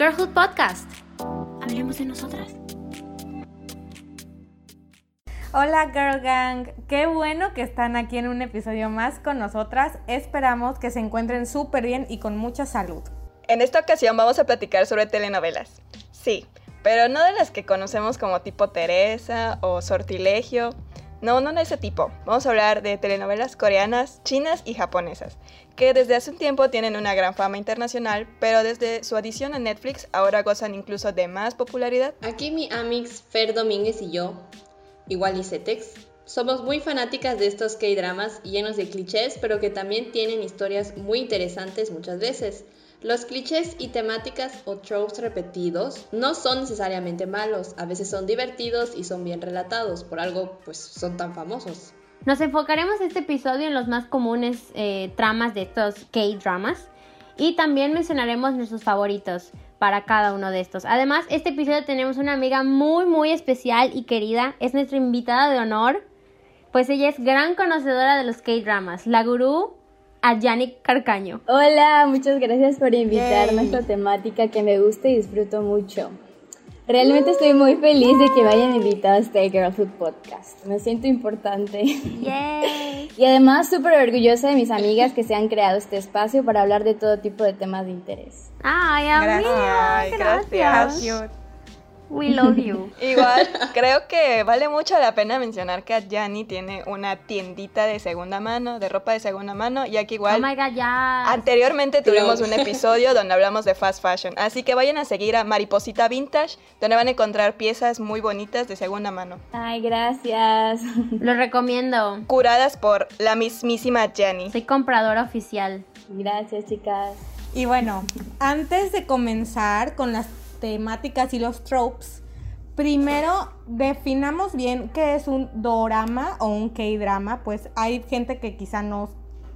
Girlhood Podcast. Hablemos de nosotras. Hola Girl Gang, qué bueno que están aquí en un episodio más con nosotras. Esperamos que se encuentren súper bien y con mucha salud. En esta ocasión vamos a platicar sobre telenovelas. Sí, pero no de las que conocemos como tipo Teresa o Sortilegio. No, no de ese tipo. Vamos a hablar de telenovelas coreanas, chinas y japonesas, que desde hace un tiempo tienen una gran fama internacional, pero desde su adición a Netflix ahora gozan incluso de más popularidad. Aquí mi amix Fer Domínguez y yo igual y Cetex. Somos muy fanáticas de estos K-dramas llenos de clichés, pero que también tienen historias muy interesantes muchas veces. Los clichés y temáticas o tropes repetidos no son necesariamente malos, a veces son divertidos y son bien relatados, por algo pues son tan famosos. Nos enfocaremos este episodio en los más comunes eh, tramas de estos K-dramas y también mencionaremos nuestros favoritos para cada uno de estos. Además, este episodio tenemos una amiga muy, muy especial y querida. Es nuestra invitada de honor, pues ella es gran conocedora de los K-dramas, la gurú a Yannick Carcaño. Hola, muchas gracias por invitarme a esta temática que me gusta y disfruto mucho. Realmente estoy muy feliz de que me hayan invitado a este Girlhood Podcast. Me siento importante. y además súper orgullosa de mis amigas que se han creado este espacio para hablar de todo tipo de temas de interés. Ay, amiga, gracias. gracias. We love you. Igual, creo que vale mucho la pena mencionar que Adjani tiene una tiendita de segunda mano, de ropa de segunda mano, ya que igual oh my God, anteriormente tuvimos un episodio donde hablamos de fast fashion. Así que vayan a seguir a Mariposita Vintage, donde van a encontrar piezas muy bonitas de segunda mano. Ay, gracias. Lo recomiendo. Curadas por la mismísima Adjani. Soy compradora oficial. Gracias, chicas. Y bueno, antes de comenzar con las temáticas y los tropes, primero definamos bien qué es un dorama o un K-drama. Pues hay gente que quizá no,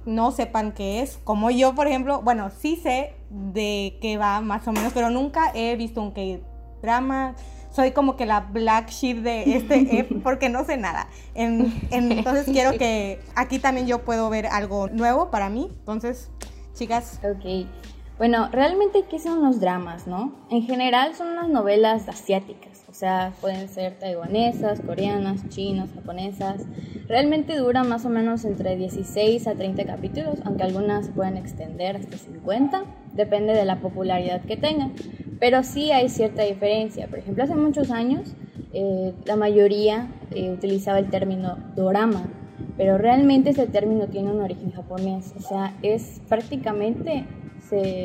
no sepan qué es, como yo, por ejemplo. Bueno, sí sé de qué va más o menos, pero nunca he visto un K-drama. Soy como que la black sheep de este F porque no sé nada. entonces quiero que aquí también yo puedo ver algo nuevo para mí. Entonces, chicas. Ok. Bueno, realmente, ¿qué son los dramas, no? En general son unas novelas asiáticas, o sea, pueden ser taiwanesas, coreanas, chinas, japonesas. Realmente duran más o menos entre 16 a 30 capítulos, aunque algunas pueden extender hasta 50, depende de la popularidad que tengan. Pero sí hay cierta diferencia. Por ejemplo, hace muchos años eh, la mayoría eh, utilizaba el término dorama, pero realmente ese término tiene un origen japonés, o sea, es prácticamente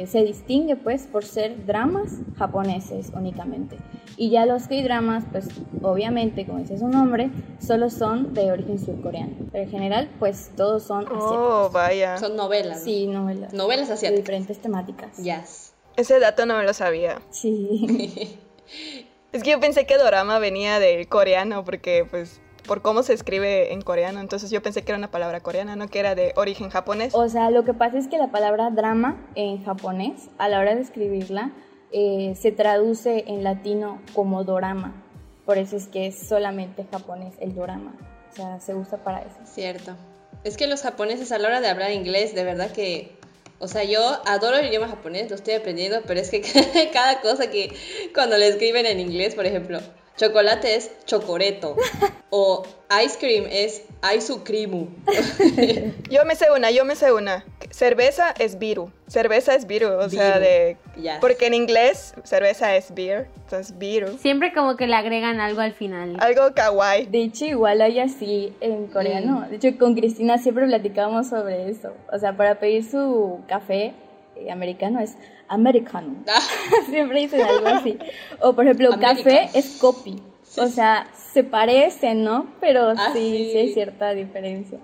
se, distingue pues por ser dramas japoneses únicamente. Y ya los K-dramas, pues obviamente, como dice su nombre, solo son de origen surcoreano. Pero en general, pues todos son oh, asiáticos. Oh, vaya. Son novelas. Sí, novelas. Novelas asiáticas. De diferentes temáticas. Yes. Ese dato no me lo sabía. Sí. es que yo pensé que dorama venía del coreano porque pues por cómo se escribe en coreano. Entonces yo pensé que era una palabra coreana, no que era de origen japonés. O sea, lo que pasa es que la palabra drama en japonés, a la hora de escribirla, eh, se traduce en latino como dorama. Por eso es que es solamente japonés el dorama. O sea, se usa para eso. Cierto. Es que los japoneses a la hora de hablar inglés, de verdad que o sea, yo adoro el idioma japonés, lo estoy aprendiendo, pero es que cada cosa que cuando le escriben en inglés, por ejemplo, Chocolate es chocoreto. o ice cream es aisucrimu. yo me sé una, yo me sé una. Cerveza es viru. Cerveza es viru, o sea, de... Porque en inglés cerveza es beer, entonces viru. Siempre como que le agregan algo al final. Algo kawaii. De hecho, igual hay así en coreano. De hecho, con Cristina siempre platicábamos sobre eso. O sea, para pedir su café eh, americano es americano. Ah. Siempre dicen algo así. O por ejemplo, café es copy. O sea, se parecen, ¿no? Pero ah, sí, sí, hay cierta diferencia.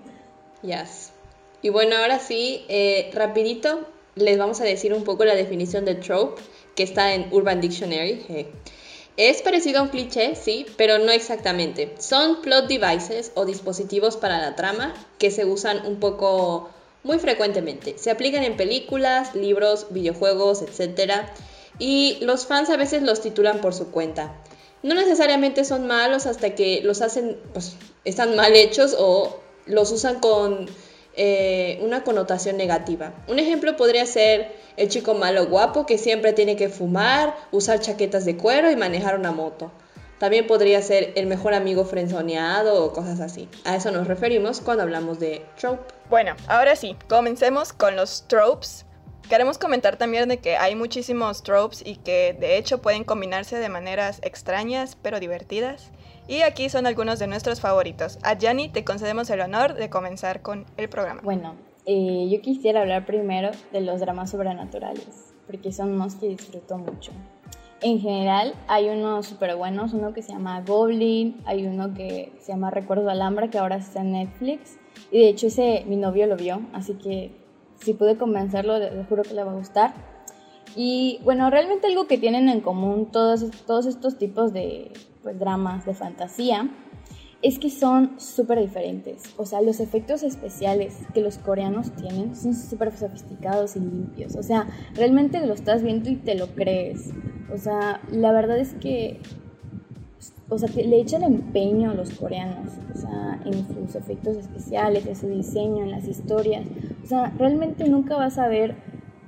Yes. Y bueno, ahora sí, eh, rapidito les vamos a decir un poco la definición de trope que está en Urban Dictionary. Es parecido a un cliché, sí, pero no exactamente. Son plot devices o dispositivos para la trama que se usan un poco muy frecuentemente. Se aplican en películas, libros, videojuegos, etc. Y los fans a veces los titulan por su cuenta. No necesariamente son malos hasta que los hacen, pues, están mal hechos o los usan con eh, una connotación negativa. Un ejemplo podría ser el chico malo guapo que siempre tiene que fumar, usar chaquetas de cuero y manejar una moto. También podría ser el mejor amigo frenzoneado o cosas así. A eso nos referimos cuando hablamos de trope. Bueno, ahora sí, comencemos con los tropes. Queremos comentar también de que hay muchísimos tropes y que de hecho pueden combinarse de maneras extrañas pero divertidas. Y aquí son algunos de nuestros favoritos. A Jani te concedemos el honor de comenzar con el programa. Bueno, eh, yo quisiera hablar primero de los dramas sobrenaturales, porque son unos que disfruto mucho. En general hay unos súper buenos, uno que se llama Goblin, hay uno que se llama Recuerdo Alhambra, que ahora está en Netflix. Y de hecho ese mi novio lo vio, así que si pude convencerlo, le juro que le va a gustar. Y bueno, realmente algo que tienen en común todos, todos estos tipos de pues, dramas de fantasía es que son súper diferentes. O sea, los efectos especiales que los coreanos tienen son súper sofisticados y limpios. O sea, realmente lo estás viendo y te lo crees. O sea, la verdad es que o sea, le echan empeño a los coreanos, o sea, en sus efectos especiales, en su diseño, en las historias. O sea, realmente nunca vas a ver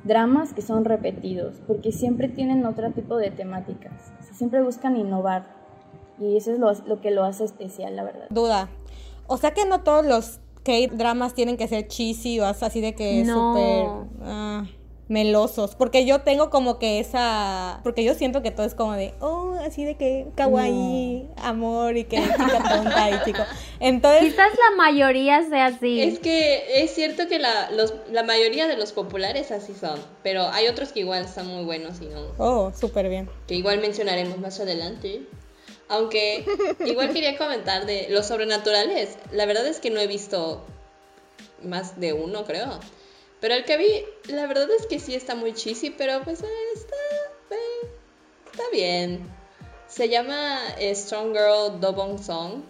dramas que son repetidos, porque siempre tienen otro tipo de temáticas. siempre buscan innovar. Y eso es lo, que lo hace especial, la verdad. Duda. O sea que no todos los K-dramas tienen que ser cheesy o así de que no. súper ah, melosos. Porque yo tengo como que esa. Porque yo siento que todo es como de. Oh, así de que kawaii, amor y que chica tonta y chico. Entonces. Quizás la mayoría sea así. Es que es cierto que la, los, la mayoría de los populares así son. Pero hay otros que igual están muy buenos y no. Oh, súper bien. Que igual mencionaremos más adelante. Aunque igual quería comentar de los sobrenaturales. La verdad es que no he visto más de uno, creo. Pero el que vi, la verdad es que sí está muy cheesy, pero pues eh, está, eh, está bien. Se llama eh, Strong Girl Dobong Song.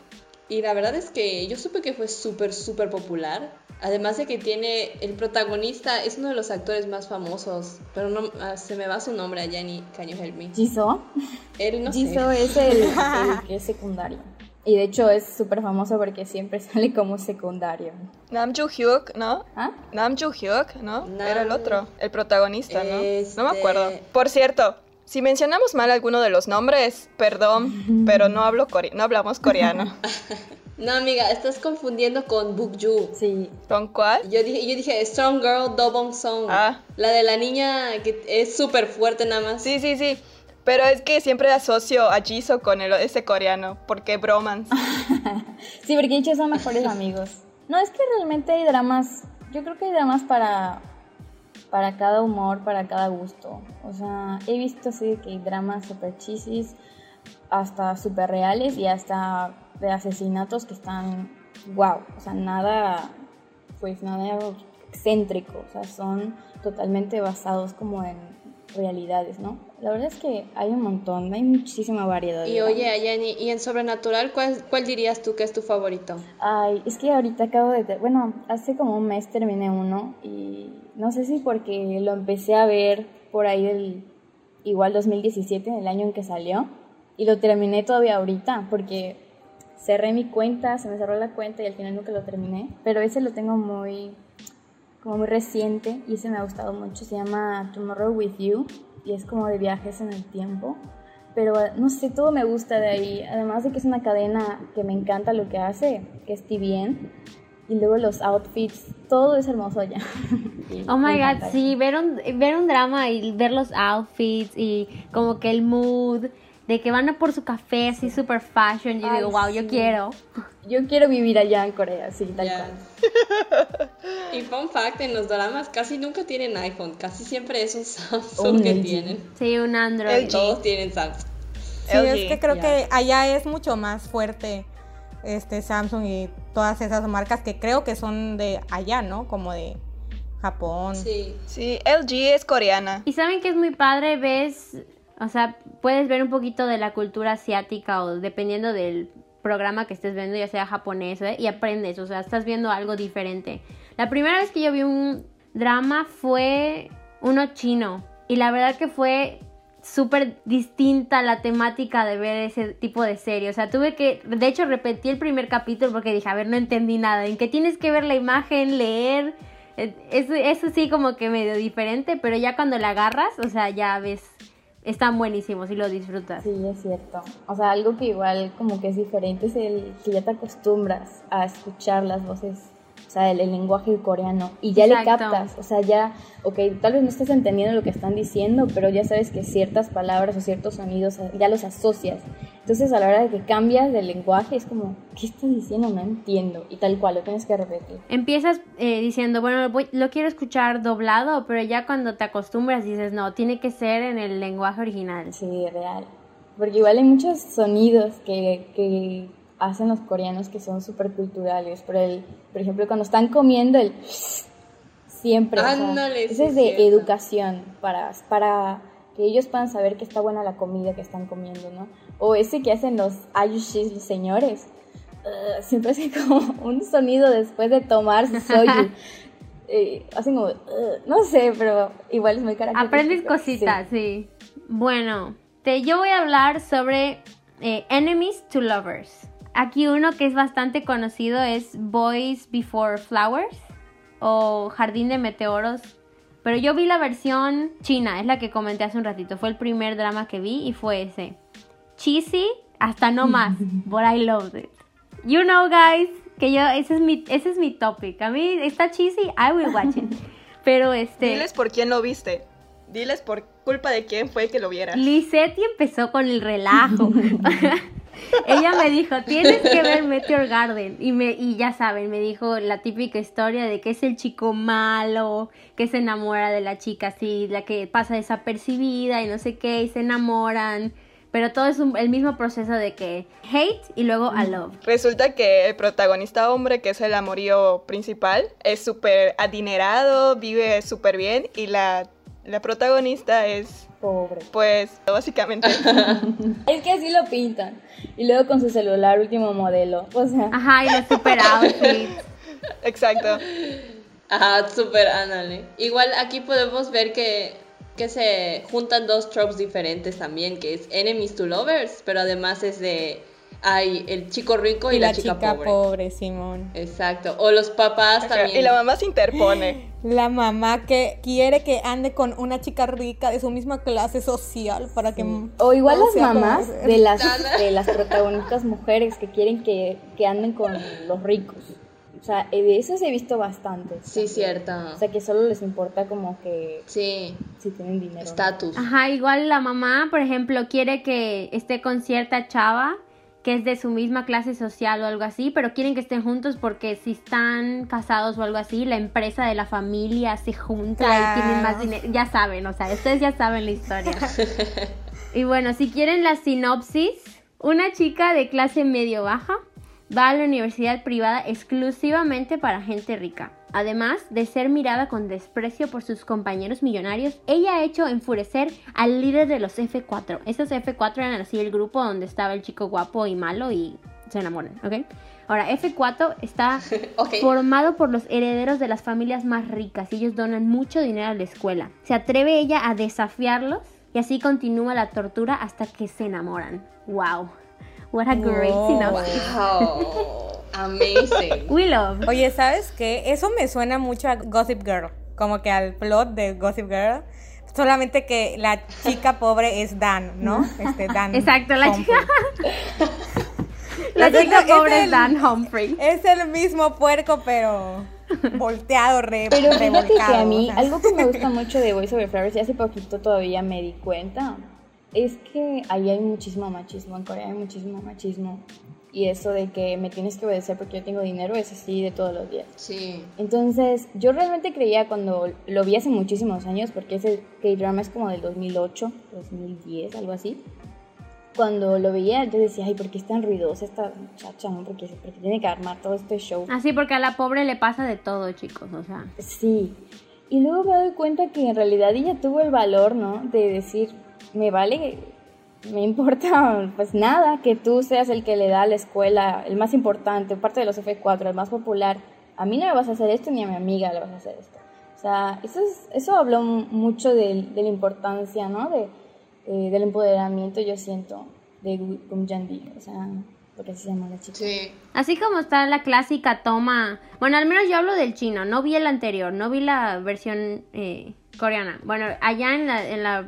Y la verdad es que yo supe que fue súper, súper popular. Además de que tiene el protagonista, es uno de los actores más famosos, pero no ah, se me va su nombre a Jenny, can you help me? Jisoo. Él no Jisoo es el, que es secundario. Y de hecho es súper famoso porque siempre sale como secundario. Nam Joo Hyuk, ¿no? ¿Ah? Nam Joo Hyuk, ¿no? Era el otro, el protagonista, ¿no? No me acuerdo. Este Por cierto, si mencionamos mal alguno de los nombres, perdón, pero no hablo no hablamos coreano. No, amiga, estás confundiendo con Bukju. Sí. ¿Con cuál? Yo dije, yo dije Strong Girl Dobong Song. Ah. La de la niña que es súper fuerte nada más. Sí, sí, sí. Pero es que siempre asocio a Jisoo con el, ese coreano, porque bromance. sí, porque ellos son mejores amigos. No, es que realmente hay dramas, yo creo que hay dramas para, para cada humor, para cada gusto. O sea, he visto así que hay dramas super chisis, hasta super reales y hasta de asesinatos que están wow, o sea, nada, pues nada excéntrico, o sea, son totalmente basados como en realidades, ¿no? La verdad es que hay un montón, hay muchísima variedad. Y oye, Ayani, ¿y en Sobrenatural cuál, cuál dirías tú que es tu favorito? Ay, es que ahorita acabo de... Bueno, hace como un mes terminé uno y no sé si porque lo empecé a ver por ahí del igual 2017, el año en que salió, y lo terminé todavía ahorita porque cerré mi cuenta, se me cerró la cuenta y al final nunca lo terminé, pero ese lo tengo muy como muy reciente y ese me ha gustado mucho, se llama Tomorrow With You y es como de viajes en el tiempo, pero no sé, todo me gusta de ahí, además de que es una cadena que me encanta lo que hace, que es TVN, y luego los outfits, todo es hermoso allá. oh my god, sí, ver un, ver un drama y ver los outfits y como que el mood de que van a por su café así super fashion. Y digo, wow, yo quiero. Yo quiero vivir allá en Corea, sí, tal cual. y fun fact, en los dramas casi nunca tienen iPhone, casi siempre es un Samsung que tienen. Sí, un Android. Todos tienen Samsung. Sí, es que creo que allá es mucho más fuerte este Samsung y todas esas marcas que creo que son de allá, ¿no? Como de Japón. Sí. Sí, LG es coreana. Y saben que es muy padre, ves o sea, puedes ver un poquito de la cultura asiática o dependiendo del programa que estés viendo, ya sea japonés, ¿eh? y aprendes, o sea, estás viendo algo diferente. La primera vez que yo vi un drama fue uno chino y la verdad que fue súper distinta la temática de ver ese tipo de serie. O sea, tuve que, de hecho, repetí el primer capítulo porque dije, a ver, no entendí nada. En que tienes que ver la imagen, leer. eh, Eso, eso sí como que medio diferente, pero ya cuando la agarras, o sea, ya ves, están buenísimos y lo disfrutas. Sí, es cierto. O sea, algo que igual como que es diferente es el que ya te acostumbras a escuchar las voces, o sea, el, el lenguaje coreano y ya le Exacto. captas, o sea, ya, ok, tal vez no estás entendiendo lo que están diciendo, pero ya sabes que ciertas palabras o ciertos sonidos ya los asocias. Entonces a la hora de que cambias de lenguaje es como, ¿qué estás diciendo? No entiendo. Y tal cual, lo tienes que repetir. Empiezas eh, diciendo, bueno, voy- lo quiero escuchar doblado, pero ya cuando te acostumbras dices, no, tiene que ser en el lenguaje original. Sí, real. Porque igual hay muchos sonidos que, que hacen los coreanos que son súper culturales. Por, el, por ejemplo, cuando están comiendo el... Siempre. o sea, Ándale, ese es de cierto. educación para, para que ellos puedan saber que está buena la comida que están comiendo, ¿no? O ese que hacen los ayushis, los señores. Uh, siempre hacen como un sonido después de tomar su soyu. Eh, hacen como... uh, no sé, pero igual es muy característico. Aprendes Sí. cositas, sí. Bueno, te, yo voy a hablar sobre eh, Enemies to Lovers. Aquí uno que es bastante conocido es Boys Before Flowers o Jardín de Meteoros. Pero yo vi la versión china, es la que comenté hace un ratito. Fue el primer drama que vi y fue ese. Cheesy, hasta no más, but I loved it. You know, guys, que yo, ese es mi, ese es mi topic. A mí está cheesy, I will watch it. Pero este... Diles por quién lo viste. Diles por culpa de quién fue que lo viera. Lisetti empezó con el relajo. Ella me dijo, tienes que ver Meteor Garden. Y, me, y ya saben, me dijo la típica historia de que es el chico malo, que se enamora de la chica así, la que pasa desapercibida y no sé qué, y se enamoran. Pero todo es un- el mismo proceso de que hate y luego a love. Resulta que el protagonista hombre, que es el amorío principal, es súper adinerado, vive súper bien y la, la protagonista es, Pobre. pues, básicamente... Es que así lo pintan. Y luego con su celular último modelo. O sea, Ajá, y los super outfits. Exacto. Ajá, súper, ándale. Igual aquí podemos ver que, que se juntan dos tropes diferentes también, que es enemies to lovers, pero además es de, hay el chico rico y, la, chica, pobre. Simón. Exacto. O los papás también. Y la mamá se interpone. La mamá que quiere que ande con una chica rica de su misma clase social para que... o igual las como mamás de las, de las protagonistas mujeres que quieren que, que anden con los ricos. O sea, eh, de eso he visto bastante. Sí, cierto. O sea, que solo les importa como que Sí, si tienen dinero. ¿no? estatus. Ajá, igual la mamá, por ejemplo, quiere que esté con cierta chava que es de su misma clase social o algo así, pero quieren que estén juntos porque si están casados o algo así, la empresa de la familia se junta y tienen más dinero. Ya saben, o sea, ustedes ya saben la historia. y bueno, si quieren la sinopsis, una chica de clase medio baja va a la universidad privada exclusivamente para gente rica. Además de ser mirada con desprecio por sus compañeros millonarios, ella ha hecho enfurecer al líder de los F4. Esos F4 eran así el grupo donde estaba el chico guapo y malo y se enamoran, ¿ok? Ahora, F4 está formado por los herederos de las familias más ricas y ellos donan mucho dinero a la escuela. Se atreve ella a desafiarlos y así continúa la tortura hasta que se enamoran. ¡Wow! What a great Wow. synopsis. Wow, amazing. We love. Oye, ¿sabes qué? Eso me suena mucho a Gossip Girl, como que al plot de Gossip Girl. Solamente que la chica pobre es Dan, ¿no? Este Dan. Exacto, la Humphrey. chica. La chica pobre es el- Dan Humphrey. Es el mismo puerco, pero volteado, re, Pero fíjate que revolcado, a mí, o sea. algo que me gusta mucho de Voice Over Flowers, y hace poquito todavía me di cuenta, es que ahí hay muchísimo machismo, en Corea hay muchísimo machismo. Y eso de que me tienes que obedecer porque yo tengo dinero es así de todos los días. Sí. Entonces, yo realmente creía cuando lo vi hace muchísimos años, porque ese K-drama es como del 2008, 2010, algo así. Cuando lo veía, yo decía, ay, ¿por qué es tan ruidosa esta muchacha? no? Porque, porque tiene que armar todo este show. Así porque a la pobre le pasa de todo, chicos, o sea. Sí. Y luego me doy cuenta que en realidad ella tuvo el valor, ¿no? De decir, me vale, me importa pues nada que tú seas el que le da a la escuela el más importante, parte de los F4, el más popular. A mí no me vas a hacer esto ni a mi amiga le vas a hacer esto. O sea, eso, es, eso habló mucho de, de la importancia, ¿no? De eh, del empoderamiento, yo siento, de Gum Jandi, o sea, porque así se llama la chica. Sí. Así como está la clásica toma. Bueno, al menos yo hablo del chino. No vi el anterior. No vi la versión eh, coreana. Bueno, allá en la, en la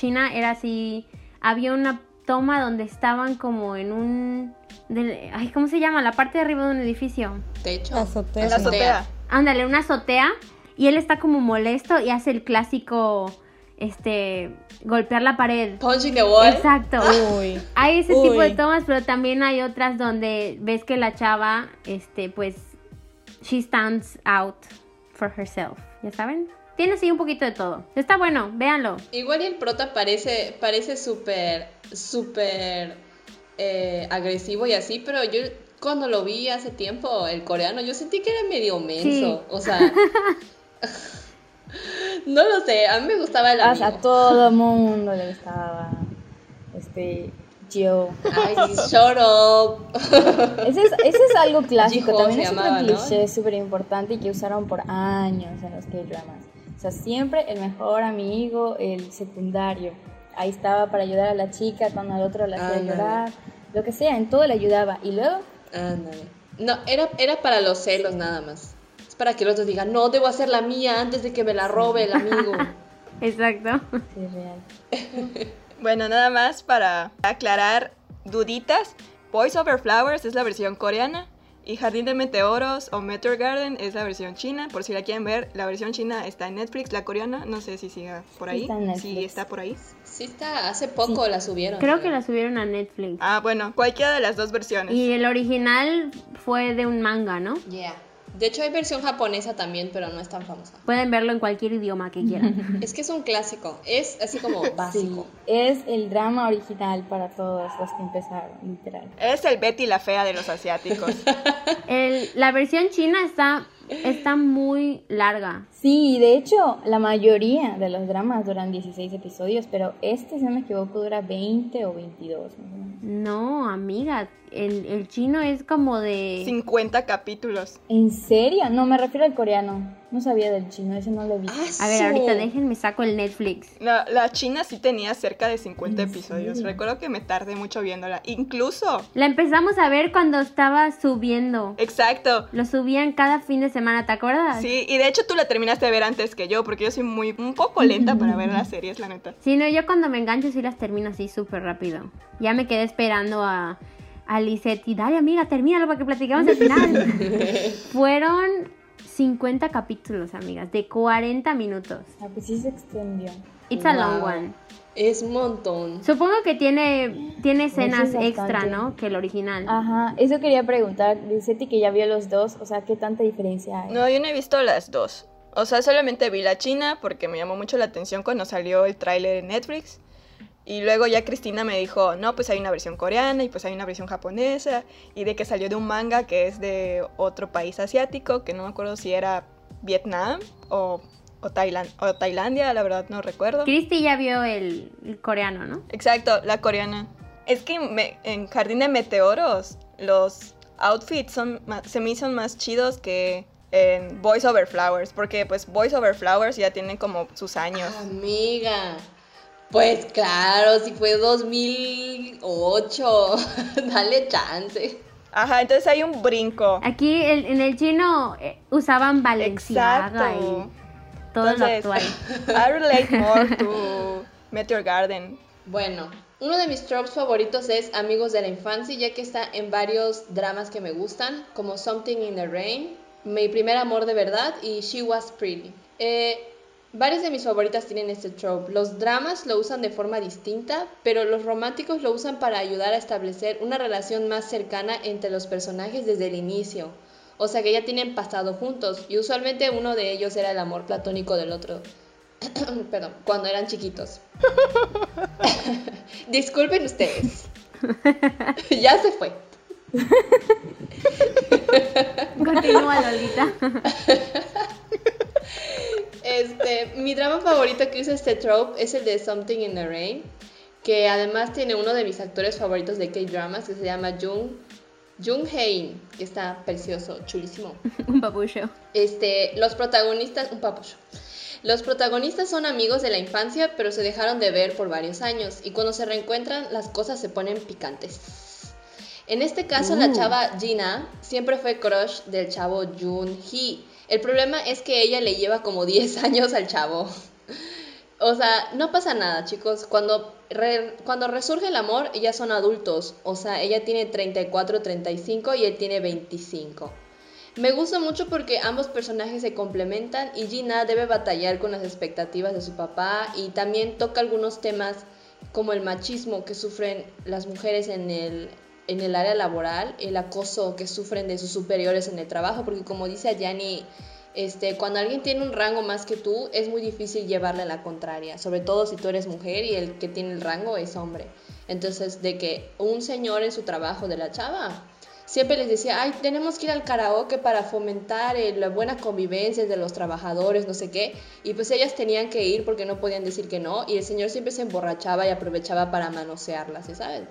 China era así. Había una toma donde estaban como en un. del- ay, ¿cómo se llama? La parte de arriba de un edificio. Techo. La azotea. La azotea. Ándale, una azotea. Y él está como molesto y hace el clásico. Este. Golpear la pared. Punching the wall. Exacto. Uy. Hay ese tipo de tomas, pero también hay otras donde ves que la chava, este, pues, she stands out for herself, ¿ya saben? Tiene así un poquito de todo. Está bueno, véanlo. Igual y el prota parece parece súper, súper eh, agresivo y así, pero yo cuando lo vi hace tiempo, el coreano, yo sentí que era medio menso. Sí. O sea, no lo sé, a mí me gustaba el O sea, a amigo. todo mundo le gustaba este Joe. Ay, shut up. Ese es, ese es algo clásico, también es llamaba, un ¿no? cliché súper importante y que usaron por años en los K-dramas. O sea, siempre el mejor amigo, el secundario. Ahí estaba para ayudar a la chica cuando al otro la hacía llorar. Lo que sea, en todo le ayudaba. Y luego. No, era, era para los celos nada más. Es para que el otro diga, no, debo hacer la mía antes de que me la robe el amigo. Exacto. sí, real. Bueno, nada más para aclarar duditas. Boys Over Flowers es la versión coreana y Jardín de Meteoros o Meteor Garden es la versión china. Por si la quieren ver, la versión china está en Netflix, la coreana no sé si siga por ahí. Está en Si está por ahí. Sí está, hace poco la subieron. Creo que la subieron a Netflix. Ah, bueno, cualquiera de las dos versiones. Y el original fue de un manga, ¿no? Yeah. De hecho hay versión japonesa también, pero no es tan famosa. Pueden verlo en cualquier idioma que quieran. Es que es un clásico, es así como Sí, básico. es el drama original para todos los que empezaron, literal. Es el Betty la fea de los asiáticos. El- la versión china está, está muy larga. Sí, de hecho, la mayoría de los dramas duran 16 episodios, pero este, si no me equivoco, dura 20 o 22. más o menos. No, amiga, el, el chino es como de... 50 capítulos. ¿En serio? No, me refiero al coreano. No sabía del chino, ese no lo vi. A ver, ahorita déjenme saco el Netflix. La, la china sí tenía cerca de 50 ¿En episodios. serio? Recuerdo que me tardé mucho viéndola. Incluso. La empezamos a ver cuando estaba subiendo. Exacto. Lo subían cada fin de semana, ¿te acuerdas? Sí, y de hecho tú la terminaste de ver antes que yo, porque yo soy muy un poco lenta para ver las series, la neta. Sí, no, yo cuando me engancho sí las termino así súper rápido. Ya me quedé esperando a, a Lisette y dale amiga, termínalo para que platicamos el final. Fueron 50 capítulos, amigas, de 40 minutos. Ah, pues sí se extendió. It's a long Wow. one. Es montón. Supongo que tiene, tiene escenas bastante. extra, ¿no? Que el original. Ajá, eso quería preguntar. Dice que ya vio los dos, o sea, ¿qué tanta diferencia hay? No, yo no he visto las dos. O sea, solamente vi la china porque me llamó mucho la atención cuando salió el tráiler en Netflix. Y luego ya Cristina me dijo, no, pues hay una versión coreana y pues hay una versión japonesa. Y de que salió de un manga que es de otro país asiático, que no me acuerdo si era Vietnam o, o, Tailan- o Tailandia, la verdad no recuerdo. Christy ya vio el, el coreano, ¿no? Exacto, la coreana. Es que me- en Jardín de Meteoros los outfits son se me hicieron más chidos que en Boys Over Flowers, porque pues Boys Over Flowers ya tienen como sus años. Amiga. Pues claro, si fue 2008, dale chance. Ajá, entonces hay un brinco. Aquí el- en el chino eh, usaban Valenciaga Exacto. y todo lo actual. I relate more to Meteor Garden. Bueno, uno de mis tropes favoritos es Amigos de la Infancia, ya que está en varios dramas que me gustan, como Something in the Rain, Mi primer amor de verdad y She Was Pretty. Eh, varias de mis favoritas tienen este trope. Los dramas lo usan de forma distinta, pero los románticos lo usan para ayudar a establecer una relación más cercana entre los personajes desde el inicio. O sea que ya tienen pasado juntos y usualmente uno de ellos era el amor platónico del otro. Perdón, cuando eran chiquitos. Disculpen ustedes. ya se fue. Continúa, Lolita. Este, mi drama favorito que usa este trope es el de Something in the Rain, que además tiene uno de mis actores favoritos de K-dramas que se llama Jung Jung Hae-in, que está precioso, chulísimo. Un papucho. Este, los protagonistas, un papucho. Los protagonistas son amigos de la infancia, pero se dejaron de ver por varios años y cuando se reencuentran las cosas se ponen picantes. En este caso, la Uh. chava Gina siempre fue crush del chavo Jun Hee. El problema es que ella le lleva como 10 años al chavo. O sea, no pasa nada, chicos. Cuando, re- cuando resurge el amor, ellas son adultos. O sea, ella tiene 34, 35 y él tiene 25. Me gusta mucho porque ambos personajes se complementan y Gina debe batallar con las expectativas de su papá y también toca algunos temas como el machismo que sufren las mujeres en el, en el área laboral, el acoso que sufren de sus superiores en el trabajo, porque como dice Ayani, este, cuando alguien tiene un rango más que tú, es muy difícil llevarle la contraria, sobre todo si tú eres mujer y el que tiene el rango es hombre. Entonces, de que un señor en su trabajo de la chava siempre les decía, ay, tenemos que ir al karaoke para fomentar eh, la buena convivencia de los trabajadores, no sé qué. Y pues ellas tenían que ir porque no podían decir que no. Y el señor siempre se emborrachaba y aprovechaba para manosearlas, ¿sí saben?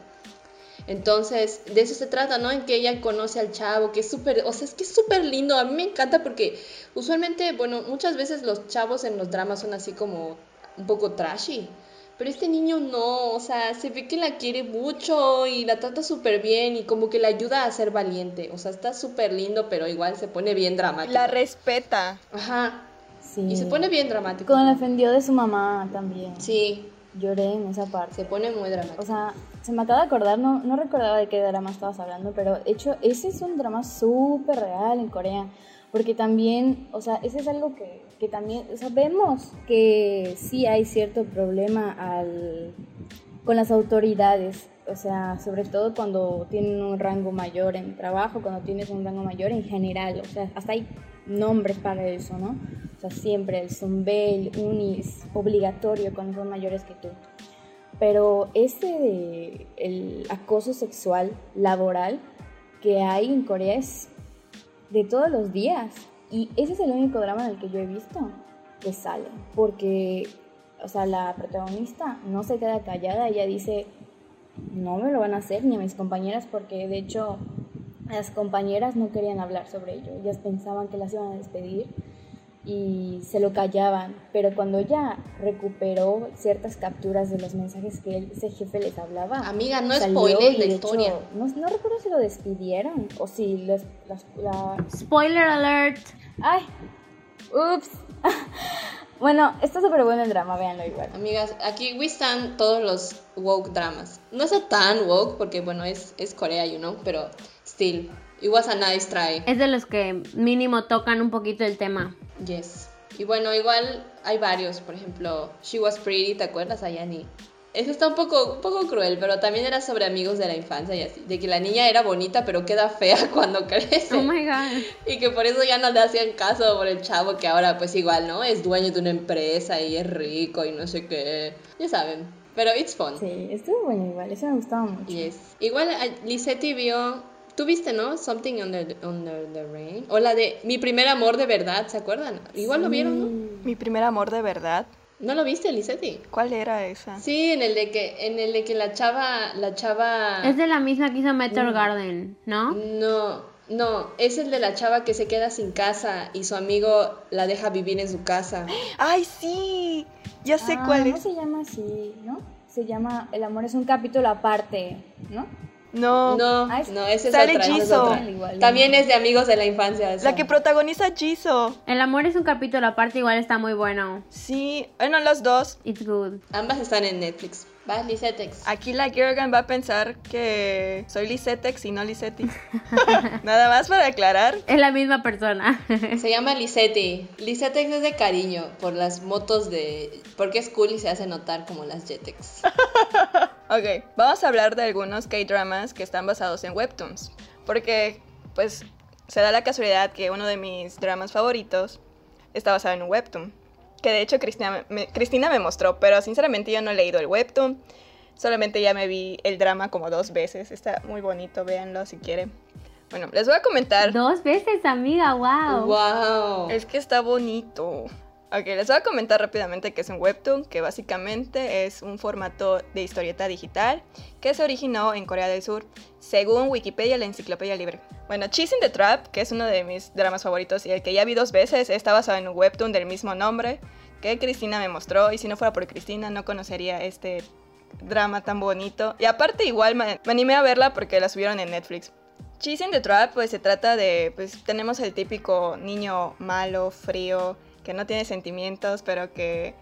Entonces, de eso se trata, ¿no? En que ella conoce al chavo, que es súper, o sea, es que es súper lindo. A mí me encanta porque usualmente, bueno, muchas veces los chavos en los dramas son así como un poco trashy. Pero este niño no, o sea, se ve que la quiere mucho y la trata súper bien y como que le ayuda a ser valiente. O sea, está súper lindo, pero igual se pone bien dramático. La respeta. Ajá. Sí. Y se pone bien dramático. Cuando la ofendió de su mamá también. Sí, Lloré en esa parte. se pone muy dramático. O sea, se me acaba de acordar, no, no recordaba de qué drama estabas hablando, pero de hecho ese es un drama súper real en Corea. Porque también, o sea, ese es algo que, que también, o sea, vemos que sí hay cierto problema al, con las autoridades. O sea, sobre todo cuando tienen un rango mayor en trabajo, cuando tienes un rango mayor en general. O sea, hasta hay nombres para eso, ¿no? O sea, siempre el Zumbel, Unis, obligatorio cuando son mayores que tú. Pero este de el acoso sexual laboral que hay en Corea es de todos los días. Y ese es el único drama en el que yo he visto que sale. Porque, o sea, la protagonista no se queda callada, ella dice, no me lo van a hacer ni a mis compañeras porque de hecho las compañeras no querían hablar sobre ello. Ellas pensaban que las iban a despedir y se lo callaban, pero cuando ella recuperó ciertas capturas de los mensajes que él- ese jefe les hablaba, Amiga, no y la de historia. hecho, no, no recuerdo si lo despidieron o si los, las- la... Spoiler alert. ¡Ay! ¡Ups! bueno, está súper bueno el drama, véanlo igual. Amigas, aquí we stand todos los woke dramas. No está tan woke porque, bueno, es, es Corea, you know, pero still, it was a nice try. Es de los que mínimo tocan un poquito el tema. Yes. Y bueno, igual hay varios, por ejemplo, She Was Pretty, ¿te acuerdas, Ayani? Eso está un poco, un poco cruel, pero también era sobre amigos de la infancia y así. De que la niña era bonita, pero queda fea cuando crece. Oh my god. Y que por eso ya no le hacían caso por el chavo que ahora pues igual, ¿no? Es dueño de una empresa y es rico y no sé qué. Ya saben. Pero it's fun. Sí, estuvo bueno igual, eso me gustaba mucho. Yes. Igual a- Lisetti vio... ¿Tú viste, no? Something under, under the rain. O la de Mi primer amor de verdad, ¿se acuerdan? Igual lo vieron, ¿no? Mi primer amor de verdad. ¿No lo viste, Lisetti? ¿Cuál era esa? Sí, en el de que, en el de que la chava, la chava... Es de la misma que hizo Meteor Garden, ¿no? No, no, es el de la chava que se queda sin casa y su amigo la deja vivir en su casa. ¡Ay, sí! Ya sé Ah, cuál No es. se llama así, ¿no? Se llama El amor es un capítulo aparte, ¿no? No. No, Ah, es- otra. es. Igual, También es de amigos de la infancia. esa. La que protagoniza Jisoo. El amor es un capítulo aparte, igual está muy bueno. Sí, bueno, los dos. It's good. Ambas están en Netflix. Va, Lisetex. Aquí la Gergan va a pensar que soy Lisetex y no Lisetti. Nada más para aclarar. Es la misma persona. Se llama Lisetti. Lisetex es de cariño por las motos de... Porque es cool y se hace notar como las Jetex. Ok, vamos a hablar de algunos K-dramas que están basados en webtoons. Porque, pues, se da la casualidad que uno de mis dramas favoritos está basado en un webtoon. Que de hecho Cristina me, Cristina me mostró, pero sinceramente yo no he leído el webtoon. Solamente ya me vi el drama como dos veces. Está muy bonito, véanlo si quieren. Bueno, les voy a comentar. Dos veces, amiga, wow. ¡Wow! Es que está bonito. Ok, les voy a comentar rápidamente que es un webtoon, que básicamente es un formato de historieta digital que se originó en Corea del Sur, según Wikipedia, la enciclopedia libre. Bueno, Chasing the Trap, que es uno de mis dramas favoritos y el que ya vi dos veces, está basado en un webtoon del mismo nombre. que Cristina me mostró y si no fuera por Cristina no conocería este drama tan bonito. Y aparte igual me, animé a verla porque la subieron en Netflix. Cheese the Trap pues se trata de, pues tenemos el típico niño malo, frío, que no tiene sentimientos, pero que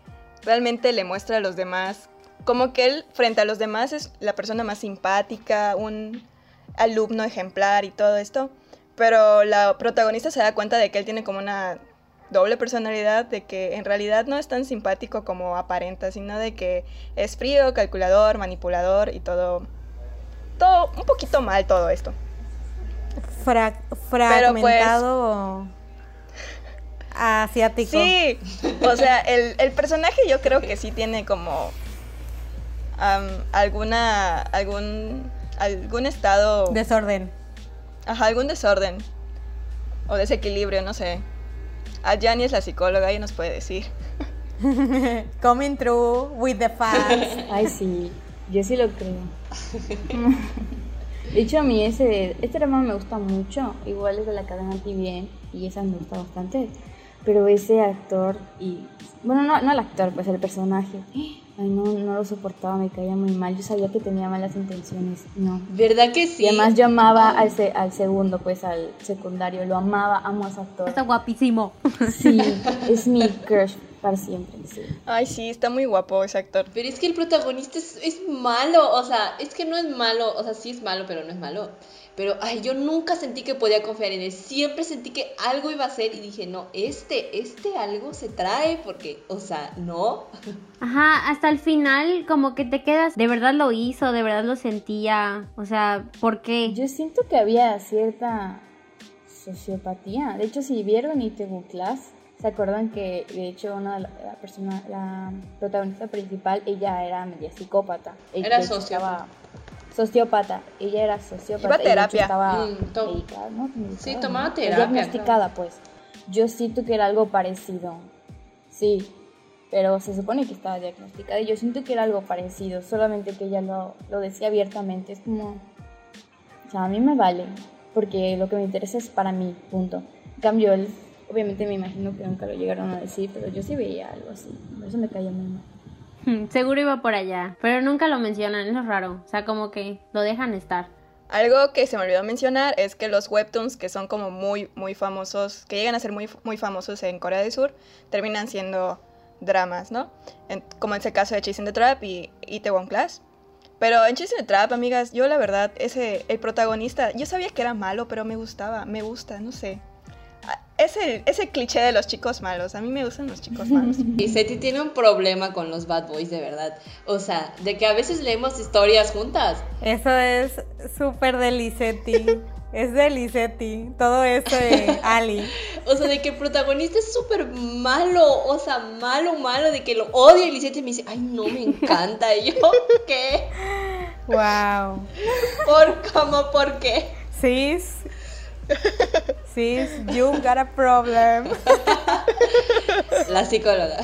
realmente le muestra a los demás, como que él frente a los demás es la persona más simpática, un alumno ejemplar y todo esto, pero la protagonista se da cuenta de que él tiene como una doble personalidad, de que en realidad no es tan simpático como aparenta, sino de que es frío, calculador, manipulador y todo, todo un poquito mal todo esto. Fra- fragmentado asiático. Sí, o sea, el, el personaje yo creo que sí tiene como am, alguna, algún, algún estado, Desorden. ajá, algún desorden o desequilibrio, no sé. A Jani es la psicóloga y nos puede decir. Coming through with the facts. Ay, sí, yo sí lo creo. De hecho, a mí ese, este drama me gusta mucho. Igual es de la cadena TVN y esa me gusta bastante. Pero ese actor y... Bueno, no, no el actor, pues el personaje. Ay, no, no lo soportaba, me caía muy mal. Yo sabía que tenía malas intenciones. No. ¿Verdad que sí? Y además yo amaba al, se- al segundo, pues al secundario. Lo amaba, amo a ese actor. Está guapísimo. Sí, es mi crush para siempre. Sí. Ay, sí, está muy guapo ese actor. Pero es que el protagonista es, es malo, o sea, es que no es malo, o sea, sí es malo, pero no es malo. Pero, ay, yo nunca sentí que podía confiar en él, siempre sentí que algo iba a ser y dije, no, este, este algo se trae, porque, o sea, no. Ajá, hasta el final como que te quedas, de verdad lo hizo, de verdad lo sentía, o sea, ¿por qué? Yo siento que había cierta sociopatía. De hecho, si vieron ITV Class, ¿se acuerdan que de hecho una de la, la persona, la protagonista principal, ella era media psicópata? Ella, Era sociópata. Sociópata, ella era sociópata. Iba a terapia. estaba Mm, to- medicada, ¿no? Medicada, Sí, tomaba terapia, Diagnosticada, pues. Yo siento que era algo parecido. Sí, pero se supone que estaba diagnosticada y yo siento que era algo parecido, solamente que ella lo, lo decía abiertamente. Es como, o sea, a mí me vale, porque lo que me interesa es para mí, punto. En cambio, él, obviamente me imagino que nunca lo llegaron a decir, pero yo sí veía algo así, por eso me caía muy mal. Seguro iba por allá, pero nunca lo mencionan, es raro, o sea, como que lo dejan estar. Algo que se me olvidó mencionar es que los webtoons que son como muy, muy famosos, que llegan a ser muy, muy famosos en Corea del Sur, terminan siendo dramas, ¿no? Como en ese caso de Chase in the Trap y Itaewon Class. Pero en Chase in the Trap, amigas, yo la verdad, ese, el protagonista, yo sabía que era malo, pero me gustaba, me gusta, no sé. Ah, Es el, es el cliché de los chicos malos, a mí me gustan los chicos malos. Y Seti tiene un problema con los bad boys, de verdad. O sea, de que a veces leemos historias juntas. Eso es súper de Lisetti. Es de Lisetti. Todo eso de Ali. O sea, de que el protagonista es súper malo, o sea, malo, malo, de que lo odia y Lisette me dice, ay, no, me encanta. Y yo, ¿qué? Wow. ¿Por cómo? ¿Por qué? Sis. Sis, you got a problem. La psicóloga.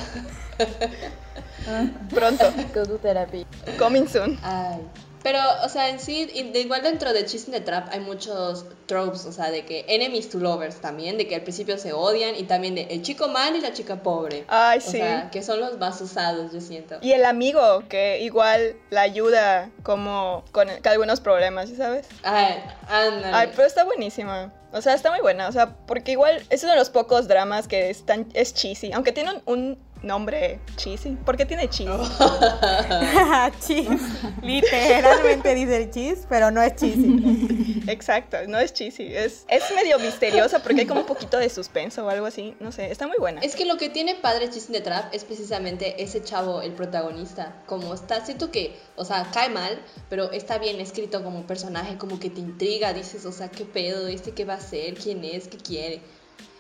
Pronto, Go to therapy. coming soon. Ay. Pero, o sea, en sí, igual dentro de Cheese in the Trap hay muchos tropes, o sea, de que enemies to lovers también, de que al principio se odian, y también de el chico mal y la chica pobre. Ay, O sí. sea, que son los más usados, yo siento. Y el amigo que igual la ayuda como con, con algunos problemas, ¿sí sabes? Ay, ándale. Ay, pero está buenísima. O sea, está muy buena. O sea, porque igual es uno de los pocos dramas que es, tan, es cheesy. Aunque tiene un, un nombre cheesy. ¿Por qué tiene cheesy? cheese. Literalmente dice el cheese, pero no es cheesy. Exacto, no es cheesy. Es, es medio misteriosa porque hay como un poquito de suspenso o algo así. No sé, está muy buena. Es que lo que tiene padre Cheese in the Trap es precisamente ese chavo, el protagonista. Como está, siento que, o sea, cae mal, pero está bien escrito como personaje, como que te intriga, dices, o sea, qué pedo, este qué va a hacer, quién es, qué quiere.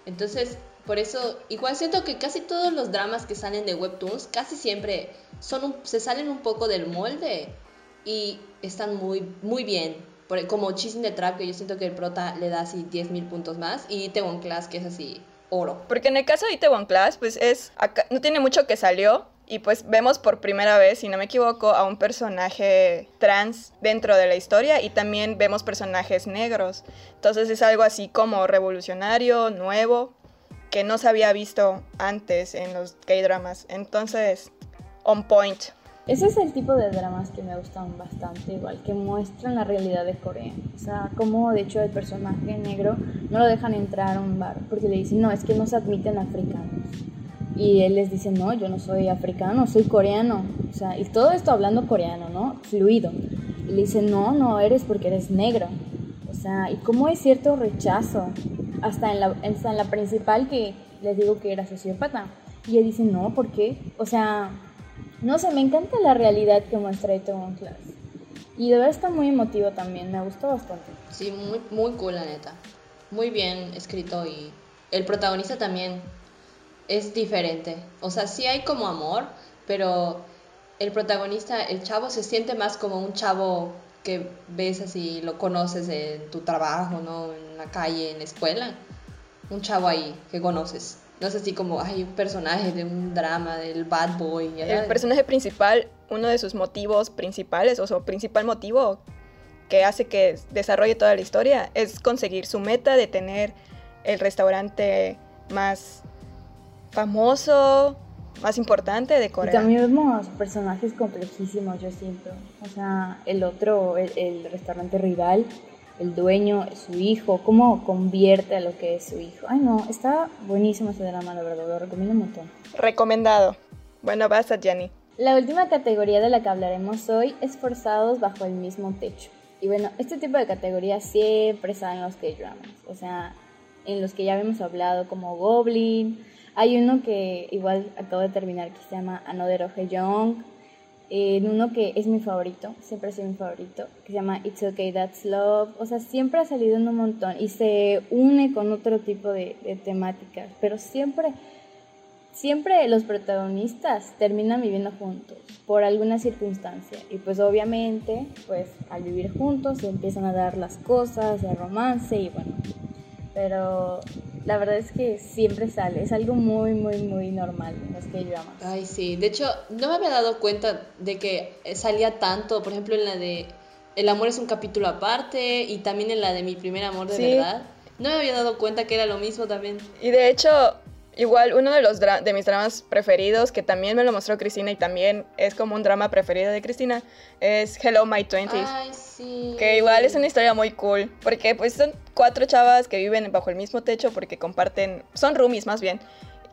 Entonces, por eso, igual siento que casi todos los dramas que salen de Webtoons, casi siempre son se salen un poco del molde y están muy, muy bien. Por- como Cheese in the Trap, que yo siento que el prota le da así 10 mil puntos más, y Tewon Class, que es así, oro. Porque en el caso de Itaewon Class, pues es. no tiene mucho que salió. Y pues vemos por primera vez, si no me equivoco, a un personaje trans dentro de la historia. Y también vemos personajes negros. Entonces es algo así como revolucionario, nuevo. Que no se había visto antes en los K-dramas. Entonces, on point. Ese es el tipo de dramas que me gustan bastante, igual, que muestran la realidad de Corea. O sea, como de hecho el personaje negro no lo dejan entrar a un bar porque le dicen, no, es que no se admiten africanos. Y él les dice, no, yo no soy africano, soy coreano. O sea, y todo esto hablando coreano, ¿no? Fluido. Y le dice, no, no eres porque eres negro. Sea, y cómo hay cierto rechazo, hasta en la, en la principal que les digo que era sociópata. Y ella dice, no, ¿por qué? O sea, no sé, me encanta la realidad que muestra Itaewon Class. Y de verdad está muy emotivo también, me gustó bastante. Sí, muy, muy cool, la neta. Muy bien escrito y el protagonista también es diferente. O sea, sí hay como amor, pero el protagonista, el chavo, se siente más como un chavo que ves así, lo conoces en tu trabajo, ¿no? En la calle, en la escuela. Un chavo ahí que conoces. No es así como, hay un personaje de un drama, del bad boy. El personaje principal, uno de sus motivos principales, o su principal motivo que hace que desarrolle toda la historia, es conseguir su meta de tener el restaurante más famoso, más importante de Y Corea. también vemos personajes complejísimos, yo siento. O sea, el otro, el, el restaurante rival, el dueño, su hijo, cómo convierte a lo que es su hijo. Ay, no, está buenísimo ese drama, la verdad, lo recomiendo un montón. Recomendado. Bueno, vas a Jenny. La última categoría de la que hablaremos hoy es Forzados bajo el mismo techo. Y bueno, este tipo de categorías siempre salen en los K-dramas. O sea, en los que ya habíamos hablado, como Goblin. Hay uno que igual acabo de terminar que se llama Another Young. En uno que es mi favorito, siempre ha sido mi favorito, que se llama It's Okay, That's Love. O sea, siempre ha salido en un montón y se une con otro tipo de, de temáticas. Pero siempre siempre los protagonistas terminan viviendo juntos por alguna circunstancia y pues obviamente pues al vivir juntos se empiezan a dar las cosas de romance y bueno pero la verdad es que siempre sale es algo muy muy muy normal en los que dramas Ay, sí. De hecho, no me había dado cuenta de que salía tanto, por ejemplo, en la de El amor es un capítulo aparte y también en la de Mi primer amor de Sí. verdad. No me había dado cuenta que era lo mismo también. Y de hecho, igual uno de los de mis dramas preferidos, que también me lo mostró Cristina y también es como un drama preferido de Cristina, es Hello My Twenties. Ay, sí. Que igual es una historia muy cool, porque pues son cuatro chavas que viven bajo el mismo techo porque comparten, son roomies más bien,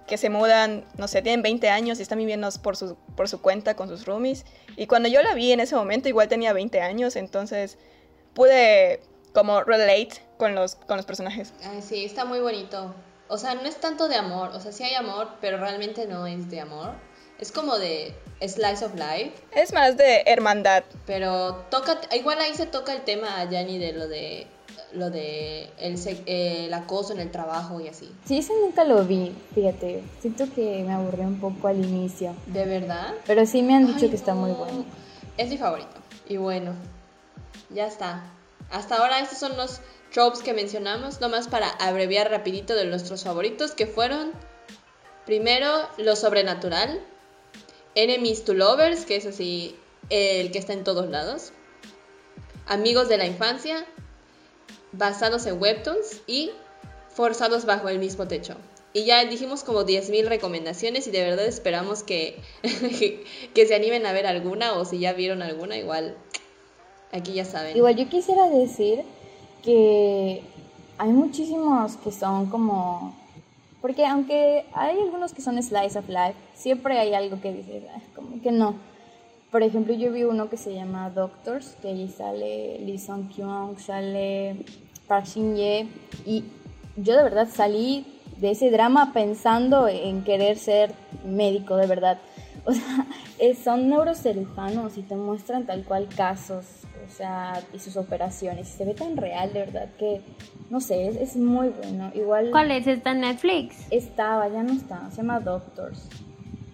que se mudan, no sé, tienen 20 años y están viviendo por su, por su cuenta con sus roomies. Y cuando yo la vi en ese momento igual tenía 20 años, entonces pude como relate con los, con los personajes. Ay, sí, está muy bonito. O sea, no es tanto de amor. O sea, sí hay amor, pero realmente no es de amor. Es como de slice of life. Es más de hermandad. Pero toca, igual ahí se toca el tema a Yanni de lo de lo de el, eh, el acoso en el trabajo y así. sí ese nunca lo vi fíjate siento que me aburrió un poco al inicio ¿De verdad? pero sí me han dicho Ay, que está muy no. bueno Es mi favorito. Y bueno, ya está. Hasta ahora estos son los tropes que mencionamos, nomás para abreviar rapidito de nuestros favoritos, que fueron primero lo sobrenatural, enemies to lovers, que es así el que está en todos lados, amigos de la infancia, basados en webtoons y forzados bajo el mismo techo. Y ya dijimos como 10.000 recomendaciones y de verdad esperamos que, que se animen a ver alguna o si ya vieron alguna, igual aquí ya saben. Igual yo quisiera decir que hay muchísimos que son como... Porque aunque hay algunos que son slice of life, siempre hay algo que dices, "Ah, como que no. Por ejemplo, yo vi uno que se llama Doctors, que ahí sale Lee Sung Kyung, sale Park Shin Ye, y yo de verdad salí de ese drama pensando en querer ser médico, de verdad. O sea, eh, son neurocirujanos y te muestran tal cual casos, o sea, y sus operaciones. Y se ve tan real, de verdad, que, no sé, es, es muy bueno. Igual ¿Cuál es? ¿Está en Netflix? estaba, ya no está, se llama Doctors.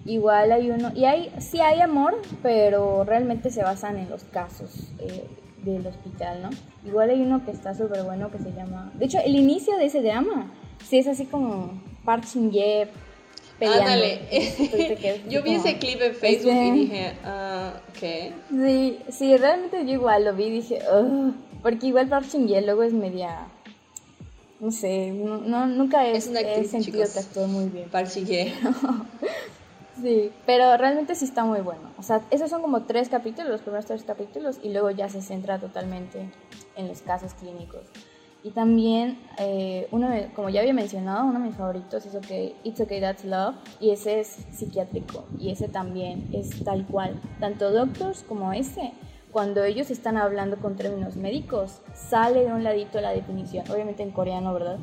Igual hay uno, y hay, sí hay amor, pero realmente se basan en los casos eh, del hospital, ¿no? Igual hay uno que está súper bueno que se llama... De hecho, el inicio de ese drama, sí es así como Park Shin Ye peleando. Ándale. Yo vi ese clip en Facebook y dije, ah, ¿qué? Sí, sí, realmente yo igual lo vi y dije, "Ugh", porque igual Park Ye luego es media, no sé, no, no- nunca he, Es una he actriz, sentido chicos. que actúe muy bien. Park. Sí, pero realmente sí está muy bueno. O sea, esos son como tres capítulos, los primeros tres capítulos, y luego ya se centra totalmente en los casos clínicos. Y también, eh, uno de- como ya había mencionado, uno de mis favoritos es okay, It's Okay That's Love, y ese es psiquiátrico, y ese también es tal cual. Tanto Doctors como ese, cuando ellos están hablando con términos médicos, sale de un ladito la definición, obviamente en coreano, ¿verdad?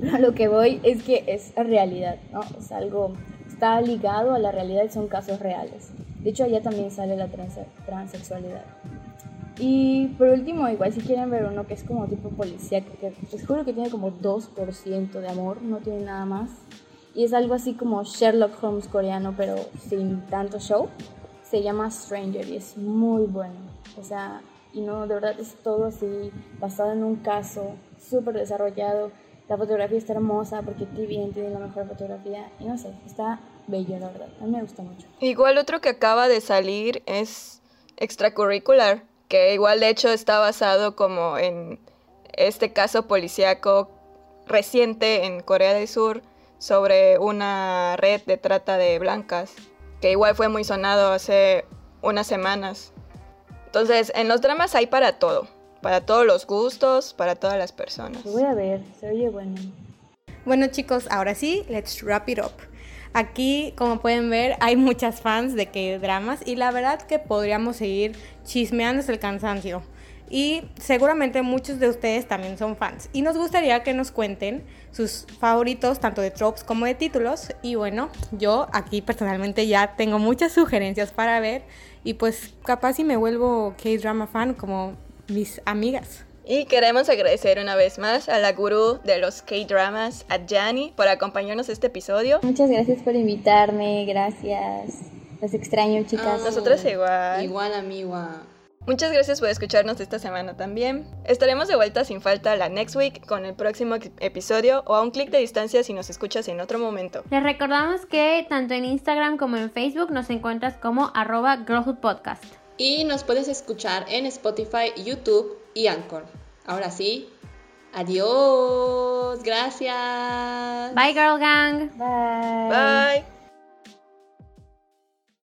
Pero a lo que voy es que es realidad, ¿no? Es algo, está ligado a la realidad y son casos reales. De hecho, allá también sale la transe- transexualidad. Y por último, igual si quieren ver uno que es como tipo policía, que les juro que tiene como 2% de amor, no tiene nada más. Y es algo así como Sherlock Holmes coreano, pero sin tanto show. Se llama Stranger y es muy bueno. O sea, y no, de verdad es todo así, basado en un caso, súper desarrollado. La fotografía está hermosa porque TVN tiene la mejor fotografía. Y no sé, está bello, la verdad. A mí me gusta mucho. Igual otro que acaba de salir es extracurricular, que igual de hecho está basado como en este caso policíaco reciente en Corea del Sur sobre una red de trata de blancas, que igual fue muy sonado hace unas semanas. Entonces, en los dramas hay para todo, para todos los gustos, para todas las personas. Voy a ver, se oye bueno. Bueno chicos, ahora sí, let's wrap it up. Aquí, como pueden ver, hay muchas fans de K-dramas y la verdad que podríamos seguir chismeando hasta el cansancio. Y seguramente muchos de ustedes también son fans. Y nos gustaría que nos cuenten sus favoritos, tanto de tropes como de títulos. Y bueno, yo aquí personalmente ya tengo muchas sugerencias para ver. Y pues capaz si me vuelvo K-drama fan como mis amigas. Y queremos agradecer una vez más a la gurú de los K-dramas, a Jani, por acompañarnos este episodio. Muchas gracias por invitarme, gracias. Los extraño, chicas. Ah, Nosotros igual. Igual, amiga. Muchas gracias por escucharnos esta semana también. Estaremos de vuelta sin falta la next week con el próximo episodio o a un clic de distancia si nos escuchas en otro momento. Les recordamos que tanto en Instagram como en Facebook nos encuentras como arroba Girlhood Podcast. Y nos puedes escuchar en Spotify, YouTube y Anchor. Ahora sí, adiós. Gracias. Bye Girl Gang. Bye. Bye.